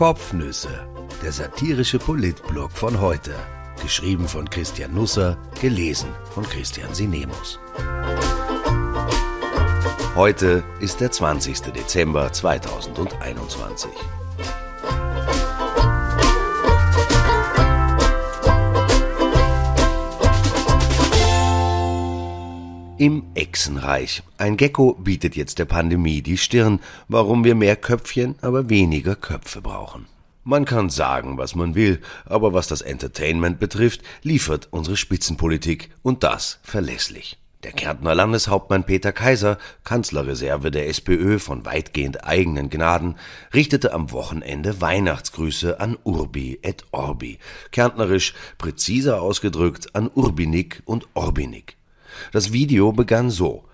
Kopfnüsse, der satirische Politblog von heute. Geschrieben von Christian Nusser, gelesen von Christian Sinemus. Heute ist der 20. Dezember 2021. Im Echsenreich. Ein Gecko bietet jetzt der Pandemie die Stirn, warum wir mehr Köpfchen, aber weniger Köpfe brauchen. Man kann sagen, was man will, aber was das Entertainment betrifft, liefert unsere Spitzenpolitik und das verlässlich. Der Kärntner Landeshauptmann Peter Kaiser, Kanzlerreserve der SPÖ von weitgehend eigenen Gnaden, richtete am Wochenende Weihnachtsgrüße an Urbi et Orbi, kärntnerisch präziser ausgedrückt an Urbinik und Orbinik. Das Video begann so.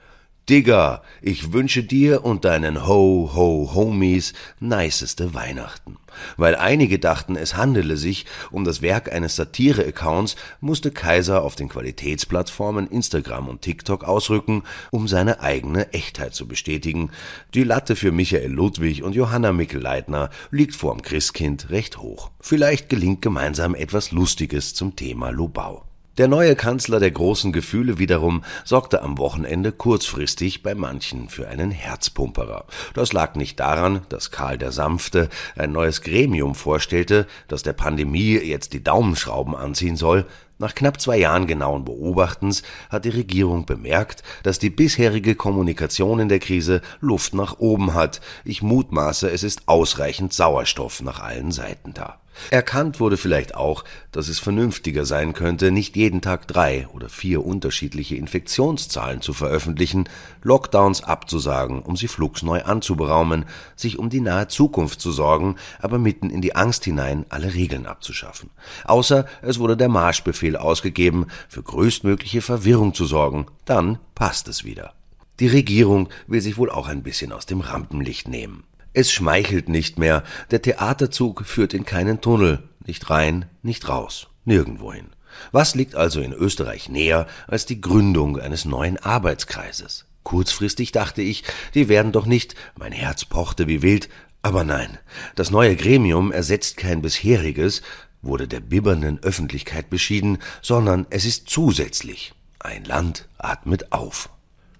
Digga, ich wünsche dir und deinen Ho-Ho-Homies niceste Weihnachten. Weil einige dachten, es handele sich um das Werk eines Satire-Accounts, musste Kaiser auf den Qualitätsplattformen Instagram und TikTok ausrücken, um seine eigene Echtheit zu bestätigen. Die Latte für Michael Ludwig und Johanna Mikl-Leitner liegt vorm Christkind recht hoch. Vielleicht gelingt gemeinsam etwas Lustiges zum Thema Lobau. Der neue Kanzler der großen Gefühle wiederum sorgte am Wochenende kurzfristig bei manchen für einen Herzpumperer. Das lag nicht daran, dass Karl der Sanfte ein neues Gremium vorstellte, das der Pandemie jetzt die Daumenschrauben anziehen soll, nach knapp zwei Jahren genauen Beobachtens hat die Regierung bemerkt, dass die bisherige Kommunikation in der Krise Luft nach oben hat. Ich mutmaße, es ist ausreichend Sauerstoff nach allen Seiten da. Erkannt wurde vielleicht auch, dass es vernünftiger sein könnte, nicht jeden Tag drei oder vier unterschiedliche Infektionszahlen zu veröffentlichen, Lockdowns abzusagen, um sie flugs neu anzuberaumen, sich um die nahe Zukunft zu sorgen, aber mitten in die Angst hinein alle Regeln abzuschaffen. Außer es wurde der Marschbefehl ausgegeben, für größtmögliche Verwirrung zu sorgen, dann passt es wieder. Die Regierung will sich wohl auch ein bisschen aus dem Rampenlicht nehmen. Es schmeichelt nicht mehr, der Theaterzug führt in keinen Tunnel, nicht rein, nicht raus, nirgendwohin. Was liegt also in Österreich näher als die Gründung eines neuen Arbeitskreises? Kurzfristig dachte ich, die werden doch nicht, mein Herz pochte wie wild, aber nein, das neue Gremium ersetzt kein bisheriges, wurde der bibbernden Öffentlichkeit beschieden, sondern es ist zusätzlich. Ein Land atmet auf.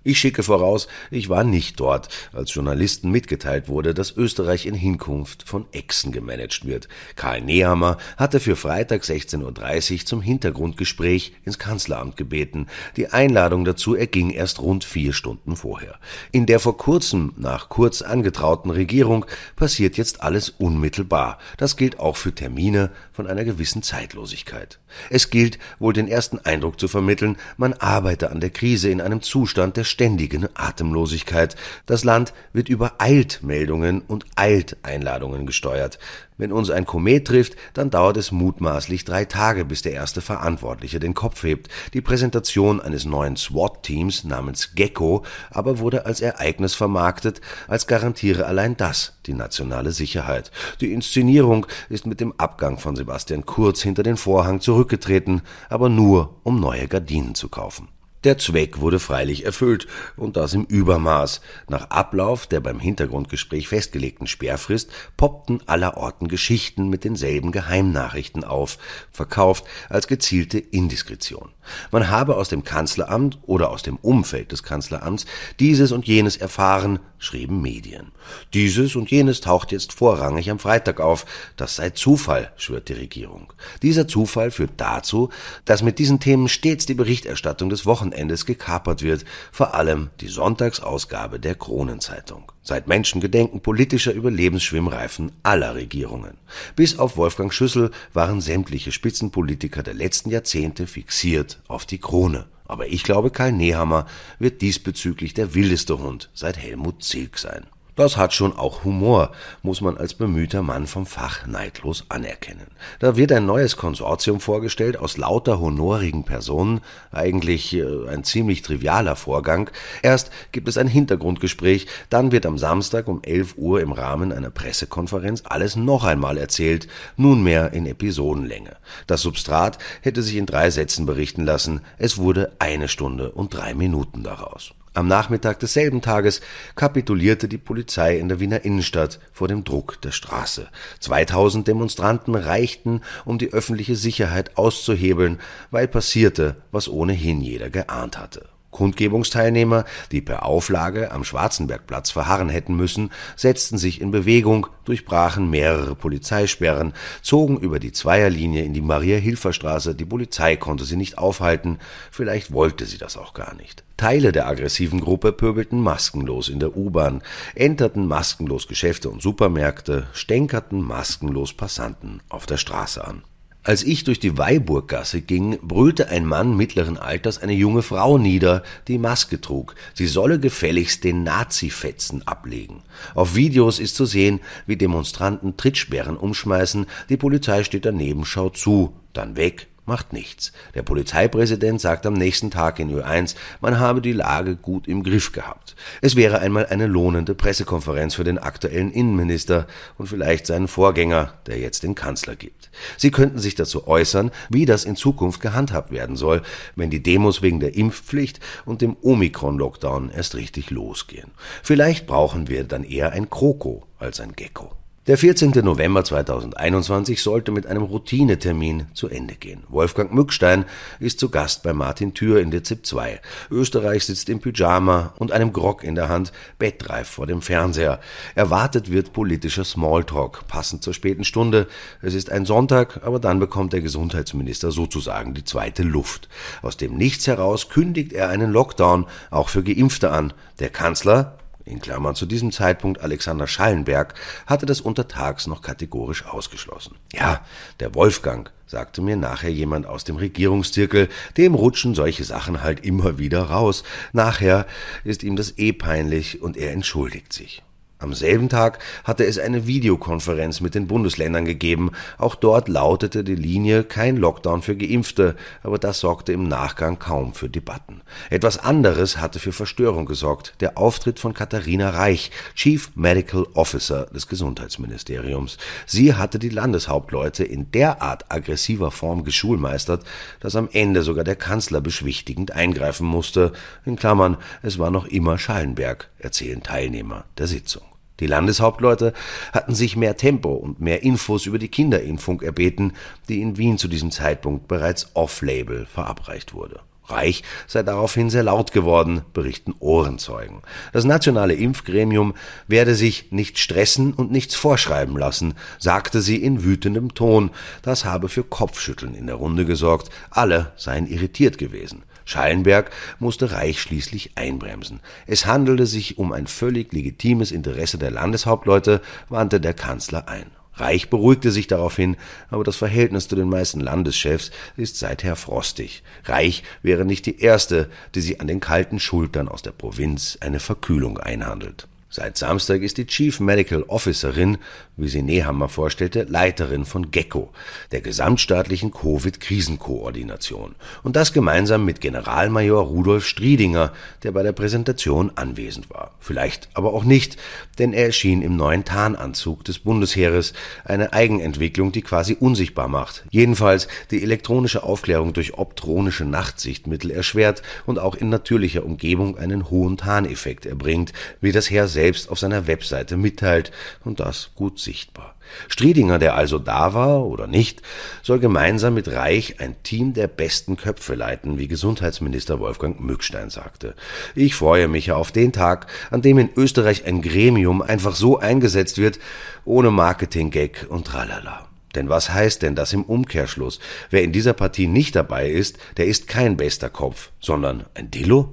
Ich schicke voraus, ich war nicht dort, als Journalisten mitgeteilt wurde, dass Österreich in Hinkunft von Echsen gemanagt wird. Karl Nehammer hatte für Freitag 16.30 Uhr zum Hintergrundgespräch ins Kanzleramt gebeten. Die Einladung dazu erging erst rund vier Stunden vorher. In der vor kurzem nach Kurz angetrauten Regierung passiert jetzt alles unmittelbar. Das gilt auch für Termine von einer gewissen Zeitlosigkeit. Es gilt wohl den ersten Eindruck zu vermitteln, man arbeite an der Krise in einem Zustand der ständigen Atemlosigkeit. Das Land wird über Eiltmeldungen und Eilteinladungen gesteuert. Wenn uns ein Komet trifft, dann dauert es mutmaßlich drei Tage, bis der erste Verantwortliche den Kopf hebt. Die Präsentation eines neuen SWAT-Teams namens Gecko aber wurde als Ereignis vermarktet, als garantiere allein das die nationale Sicherheit. Die Inszenierung ist mit dem Abgang von Sebastian Kurz hinter den Vorhang zurückgetreten, aber nur, um neue Gardinen zu kaufen. Der Zweck wurde freilich erfüllt, und das im Übermaß. Nach Ablauf der beim Hintergrundgespräch festgelegten Sperrfrist poppten allerorten Geschichten mit denselben Geheimnachrichten auf, verkauft als gezielte Indiskretion. Man habe aus dem Kanzleramt oder aus dem Umfeld des Kanzleramts dieses und jenes erfahren, schrieben Medien. Dieses und jenes taucht jetzt vorrangig am Freitag auf. Das sei Zufall, schwört die Regierung. Dieser Zufall führt dazu, dass mit diesen Themen stets die Berichterstattung des Wochenendes gekapert wird, vor allem die Sonntagsausgabe der Kronenzeitung. Seit Menschengedenken politischer Überlebensschwimmreifen aller Regierungen. Bis auf Wolfgang Schüssel waren sämtliche Spitzenpolitiker der letzten Jahrzehnte fixiert auf die Krone. Aber ich glaube, Karl Nehammer wird diesbezüglich der wildeste Hund seit Helmut Zilk sein. Das hat schon auch Humor, muss man als bemühter Mann vom Fach neidlos anerkennen. Da wird ein neues Konsortium vorgestellt aus lauter honorigen Personen, eigentlich äh, ein ziemlich trivialer Vorgang. Erst gibt es ein Hintergrundgespräch, dann wird am Samstag um 11 Uhr im Rahmen einer Pressekonferenz alles noch einmal erzählt, nunmehr in Episodenlänge. Das Substrat hätte sich in drei Sätzen berichten lassen, es wurde eine Stunde und drei Minuten daraus. Am Nachmittag desselben Tages kapitulierte die Polizei in der Wiener Innenstadt vor dem Druck der Straße. 2000 Demonstranten reichten, um die öffentliche Sicherheit auszuhebeln, weil passierte, was ohnehin jeder geahnt hatte. Kundgebungsteilnehmer, die per Auflage am Schwarzenbergplatz verharren hätten müssen, setzten sich in Bewegung, durchbrachen mehrere Polizeisperren, zogen über die Zweierlinie in die Maria-Hilfer-Straße, die Polizei konnte sie nicht aufhalten, vielleicht wollte sie das auch gar nicht. Teile der aggressiven Gruppe pöbelten maskenlos in der U-Bahn, enterten maskenlos Geschäfte und Supermärkte, stänkerten maskenlos Passanten auf der Straße an. Als ich durch die Weiburggasse ging, brüllte ein Mann mittleren Alters eine junge Frau nieder, die Maske trug. Sie solle gefälligst den Nazifetzen ablegen. Auf Videos ist zu sehen, wie Demonstranten Trittsperren umschmeißen, die Polizei steht daneben, schaut zu, dann weg, macht nichts. Der Polizeipräsident sagt am nächsten Tag in Ö1, man habe die Lage gut im Griff gehabt. Es wäre einmal eine lohnende Pressekonferenz für den aktuellen Innenminister und vielleicht seinen Vorgänger, der jetzt den Kanzler gibt. Sie könnten sich dazu äußern, wie das in Zukunft gehandhabt werden soll, wenn die Demos wegen der Impfpflicht und dem Omikron-Lockdown erst richtig losgehen. Vielleicht brauchen wir dann eher ein Kroko als ein Gecko. Der 14. November 2021 sollte mit einem Routinetermin zu Ende gehen. Wolfgang Mückstein ist zu Gast bei Martin Thür in der ZIP 2. Österreich sitzt im Pyjama und einem Grog in der Hand, bettreif vor dem Fernseher. Erwartet wird politischer Smalltalk, passend zur späten Stunde. Es ist ein Sonntag, aber dann bekommt der Gesundheitsminister sozusagen die zweite Luft. Aus dem Nichts heraus kündigt er einen Lockdown auch für Geimpfte an. Der Kanzler in Klammern zu diesem Zeitpunkt Alexander Schallenberg, hatte das untertags noch kategorisch ausgeschlossen. Ja, der Wolfgang, sagte mir nachher jemand aus dem Regierungszirkel, dem rutschen solche Sachen halt immer wieder raus. Nachher ist ihm das eh peinlich und er entschuldigt sich. Am selben Tag hatte es eine Videokonferenz mit den Bundesländern gegeben. Auch dort lautete die Linie kein Lockdown für Geimpfte, aber das sorgte im Nachgang kaum für Debatten. Etwas anderes hatte für Verstörung gesorgt, der Auftritt von Katharina Reich, Chief Medical Officer des Gesundheitsministeriums. Sie hatte die Landeshauptleute in derart aggressiver Form geschulmeistert, dass am Ende sogar der Kanzler beschwichtigend eingreifen musste. In Klammern, es war noch immer Schallenberg, erzählen Teilnehmer der Sitzung. Die Landeshauptleute hatten sich mehr Tempo und mehr Infos über die Kinderimpfung erbeten, die in Wien zu diesem Zeitpunkt bereits off-label verabreicht wurde. Reich sei daraufhin sehr laut geworden, berichten Ohrenzeugen. Das nationale Impfgremium werde sich nicht stressen und nichts vorschreiben lassen, sagte sie in wütendem Ton. Das habe für Kopfschütteln in der Runde gesorgt. Alle seien irritiert gewesen. Schallenberg musste Reich schließlich einbremsen. Es handelte sich um ein völlig legitimes Interesse der Landeshauptleute, wandte der Kanzler ein. Reich beruhigte sich daraufhin, aber das Verhältnis zu den meisten Landeschefs ist seither frostig. Reich wäre nicht die erste, die sie an den kalten Schultern aus der Provinz eine Verkühlung einhandelt. Seit Samstag ist die Chief Medical Officerin, wie sie Nehammer vorstellte, Leiterin von GECKO, der gesamtstaatlichen Covid-Krisenkoordination. Und das gemeinsam mit Generalmajor Rudolf Striedinger, der bei der Präsentation anwesend war. Vielleicht aber auch nicht, denn er erschien im neuen Tarnanzug des Bundesheeres, eine Eigenentwicklung, die quasi unsichtbar macht. Jedenfalls die elektronische Aufklärung durch optronische Nachtsichtmittel erschwert und auch in natürlicher Umgebung einen hohen Tarneffekt erbringt, wie das Heer selbst auf seiner Webseite mitteilt und das gut sichtbar. Striedinger, der also da war oder nicht, soll gemeinsam mit Reich ein Team der besten Köpfe leiten, wie Gesundheitsminister Wolfgang Mückstein sagte. Ich freue mich auf den Tag, an dem in Österreich ein Gremium einfach so eingesetzt wird, ohne Marketing-Gag und tralala. Denn was heißt denn das im Umkehrschluss? Wer in dieser Partie nicht dabei ist, der ist kein bester Kopf, sondern ein Dillo?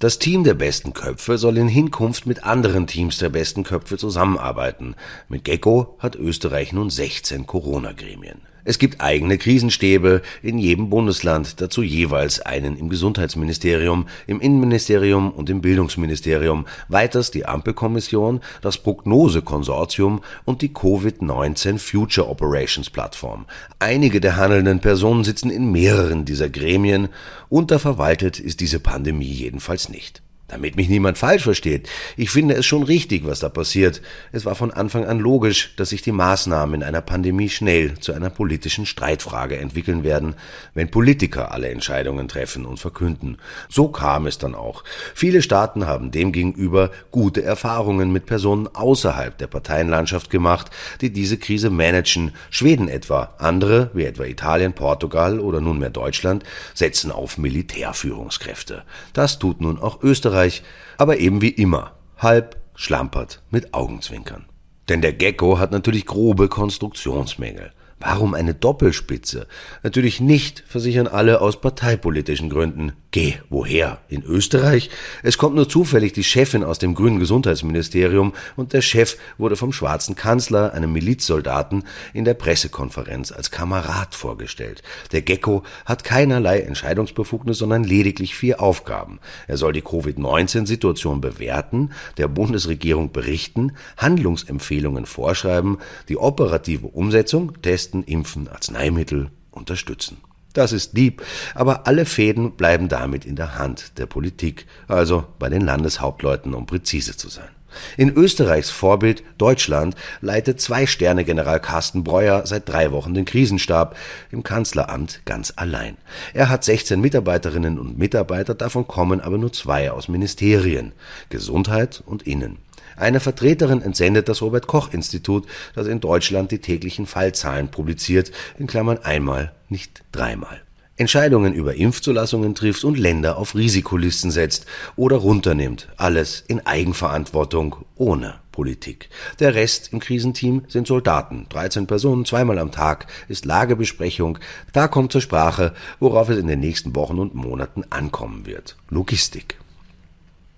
Das Team der besten Köpfe soll in Hinkunft mit anderen Teams der besten Köpfe zusammenarbeiten. Mit Gecko hat Österreich nun 16 Corona-Gremien. Es gibt eigene Krisenstäbe in jedem Bundesland, dazu jeweils einen im Gesundheitsministerium, im Innenministerium und im Bildungsministerium, weiters die Ampelkommission, das Prognosekonsortium und die Covid-19 Future Operations Plattform. Einige der handelnden Personen sitzen in mehreren dieser Gremien, unterverwaltet ist diese Pandemie jedenfalls nicht. Damit mich niemand falsch versteht. Ich finde es schon richtig, was da passiert. Es war von Anfang an logisch, dass sich die Maßnahmen in einer Pandemie schnell zu einer politischen Streitfrage entwickeln werden, wenn Politiker alle Entscheidungen treffen und verkünden. So kam es dann auch. Viele Staaten haben demgegenüber gute Erfahrungen mit Personen außerhalb der Parteienlandschaft gemacht, die diese Krise managen. Schweden etwa, andere, wie etwa Italien, Portugal oder nunmehr Deutschland, setzen auf Militärführungskräfte. Das tut nun auch Österreich Österreich, aber eben wie immer, halb schlampert mit Augenzwinkern. Denn der Gecko hat natürlich grobe Konstruktionsmängel. Warum eine Doppelspitze? Natürlich nicht, versichern alle aus parteipolitischen Gründen. Geh, woher? In Österreich? Es kommt nur zufällig die Chefin aus dem grünen Gesundheitsministerium und der Chef wurde vom schwarzen Kanzler, einem Milizsoldaten, in der Pressekonferenz als Kamerad vorgestellt. Der Gecko hat keinerlei Entscheidungsbefugnis, sondern lediglich vier Aufgaben. Er soll die Covid-19-Situation bewerten, der Bundesregierung berichten, Handlungsempfehlungen vorschreiben, die operative Umsetzung, Testen, Impfen, Arzneimittel unterstützen. Das ist lieb, aber alle Fäden bleiben damit in der Hand der Politik, also bei den Landeshauptleuten, um präzise zu sein. In Österreichs Vorbild Deutschland leitet Zwei-Sterne-General Carsten Breuer seit drei Wochen den Krisenstab im Kanzleramt ganz allein. Er hat 16 Mitarbeiterinnen und Mitarbeiter, davon kommen aber nur zwei aus Ministerien Gesundheit und Innen. Eine Vertreterin entsendet das Robert Koch Institut, das in Deutschland die täglichen Fallzahlen publiziert, in Klammern einmal, nicht dreimal. Entscheidungen über Impfzulassungen trifft und Länder auf Risikolisten setzt oder runternimmt. Alles in Eigenverantwortung, ohne Politik. Der Rest im Krisenteam sind Soldaten. 13 Personen, zweimal am Tag ist Lagebesprechung. Da kommt zur Sprache, worauf es in den nächsten Wochen und Monaten ankommen wird. Logistik.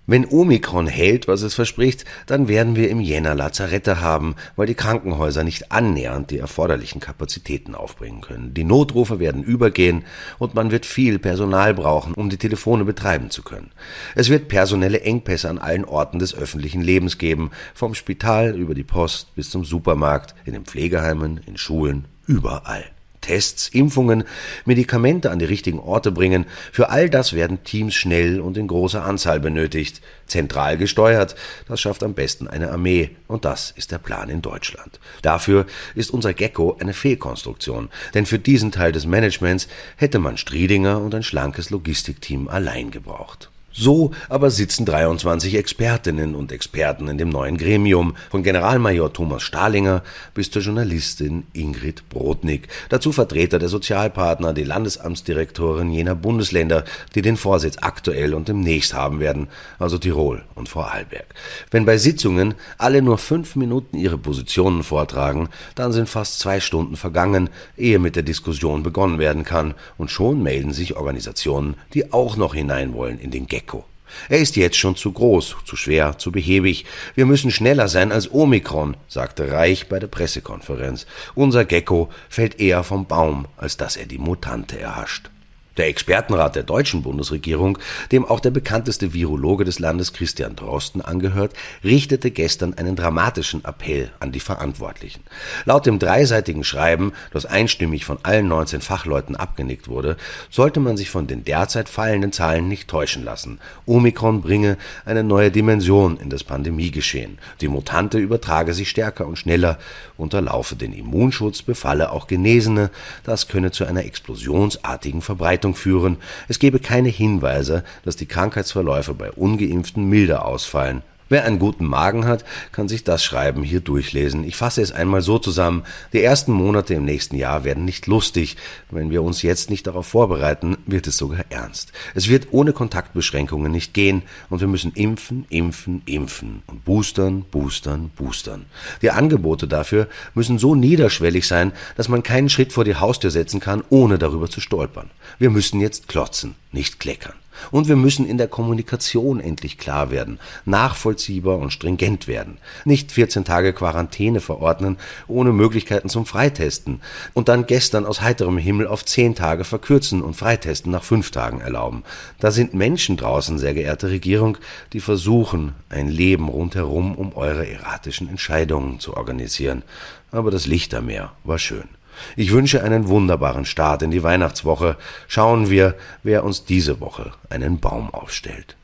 Wenn Omikron hält, was es verspricht, dann werden wir im Jänner Lazarette haben, weil die Krankenhäuser nicht annähernd die erforderlichen Kapazitäten aufbringen können. Die Notrufe werden übergehen und man wird viel Personal brauchen, um die Telefone betreiben zu können. Es wird personelle Engpässe an allen Orten des öffentlichen Lebens geben, vom Spital über die Post bis zum Supermarkt, in den Pflegeheimen, in Schulen, überall. Tests, Impfungen, Medikamente an die richtigen Orte bringen. Für all das werden Teams schnell und in großer Anzahl benötigt. Zentral gesteuert, das schafft am besten eine Armee. Und das ist der Plan in Deutschland. Dafür ist unser Gecko eine Fehlkonstruktion. Denn für diesen Teil des Managements hätte man Striedinger und ein schlankes Logistikteam allein gebraucht. So aber sitzen 23 Expertinnen und Experten in dem neuen Gremium, von Generalmajor Thomas Stahlinger bis zur Journalistin Ingrid Brodnik, dazu Vertreter der Sozialpartner, die Landesamtsdirektorin jener Bundesländer, die den Vorsitz aktuell und demnächst haben werden, also Tirol und Vorarlberg. Wenn bei Sitzungen alle nur fünf Minuten ihre Positionen vortragen, dann sind fast zwei Stunden vergangen, ehe mit der Diskussion begonnen werden kann, und schon melden sich Organisationen, die auch noch hinein wollen in den Gag Gecko. Er ist jetzt schon zu groß, zu schwer, zu behäbig. Wir müssen schneller sein als Omikron, sagte Reich bei der Pressekonferenz. Unser Gecko fällt eher vom Baum, als dass er die Mutante erhascht. Der Expertenrat der deutschen Bundesregierung, dem auch der bekannteste Virologe des Landes Christian Drosten angehört, richtete gestern einen dramatischen Appell an die Verantwortlichen. Laut dem dreiseitigen Schreiben, das einstimmig von allen 19 Fachleuten abgenickt wurde, sollte man sich von den derzeit fallenden Zahlen nicht täuschen lassen. Omikron bringe eine neue Dimension in das Pandemiegeschehen. Die Mutante übertrage sich stärker und schneller, unterlaufe den Immunschutz, befalle auch Genesene. Das könne zu einer explosionsartigen Verbreitung Verbreitung führen, es gebe keine Hinweise, dass die Krankheitsverläufe bei ungeimpften milder ausfallen Wer einen guten Magen hat, kann sich das Schreiben hier durchlesen. Ich fasse es einmal so zusammen. Die ersten Monate im nächsten Jahr werden nicht lustig. Wenn wir uns jetzt nicht darauf vorbereiten, wird es sogar ernst. Es wird ohne Kontaktbeschränkungen nicht gehen und wir müssen impfen, impfen, impfen und boostern, boostern, boostern. Die Angebote dafür müssen so niederschwellig sein, dass man keinen Schritt vor die Haustür setzen kann, ohne darüber zu stolpern. Wir müssen jetzt klotzen, nicht kleckern. Und wir müssen in der Kommunikation endlich klar werden, nachvollziehbar und stringent werden. Nicht 14 Tage Quarantäne verordnen, ohne Möglichkeiten zum Freitesten. Und dann gestern aus heiterem Himmel auf 10 Tage verkürzen und Freitesten nach 5 Tagen erlauben. Da sind Menschen draußen, sehr geehrte Regierung, die versuchen, ein Leben rundherum um eure erratischen Entscheidungen zu organisieren. Aber das Lichtermeer war schön. Ich wünsche einen wunderbaren Start in die Weihnachtswoche. Schauen wir, wer uns diese Woche einen Baum aufstellt.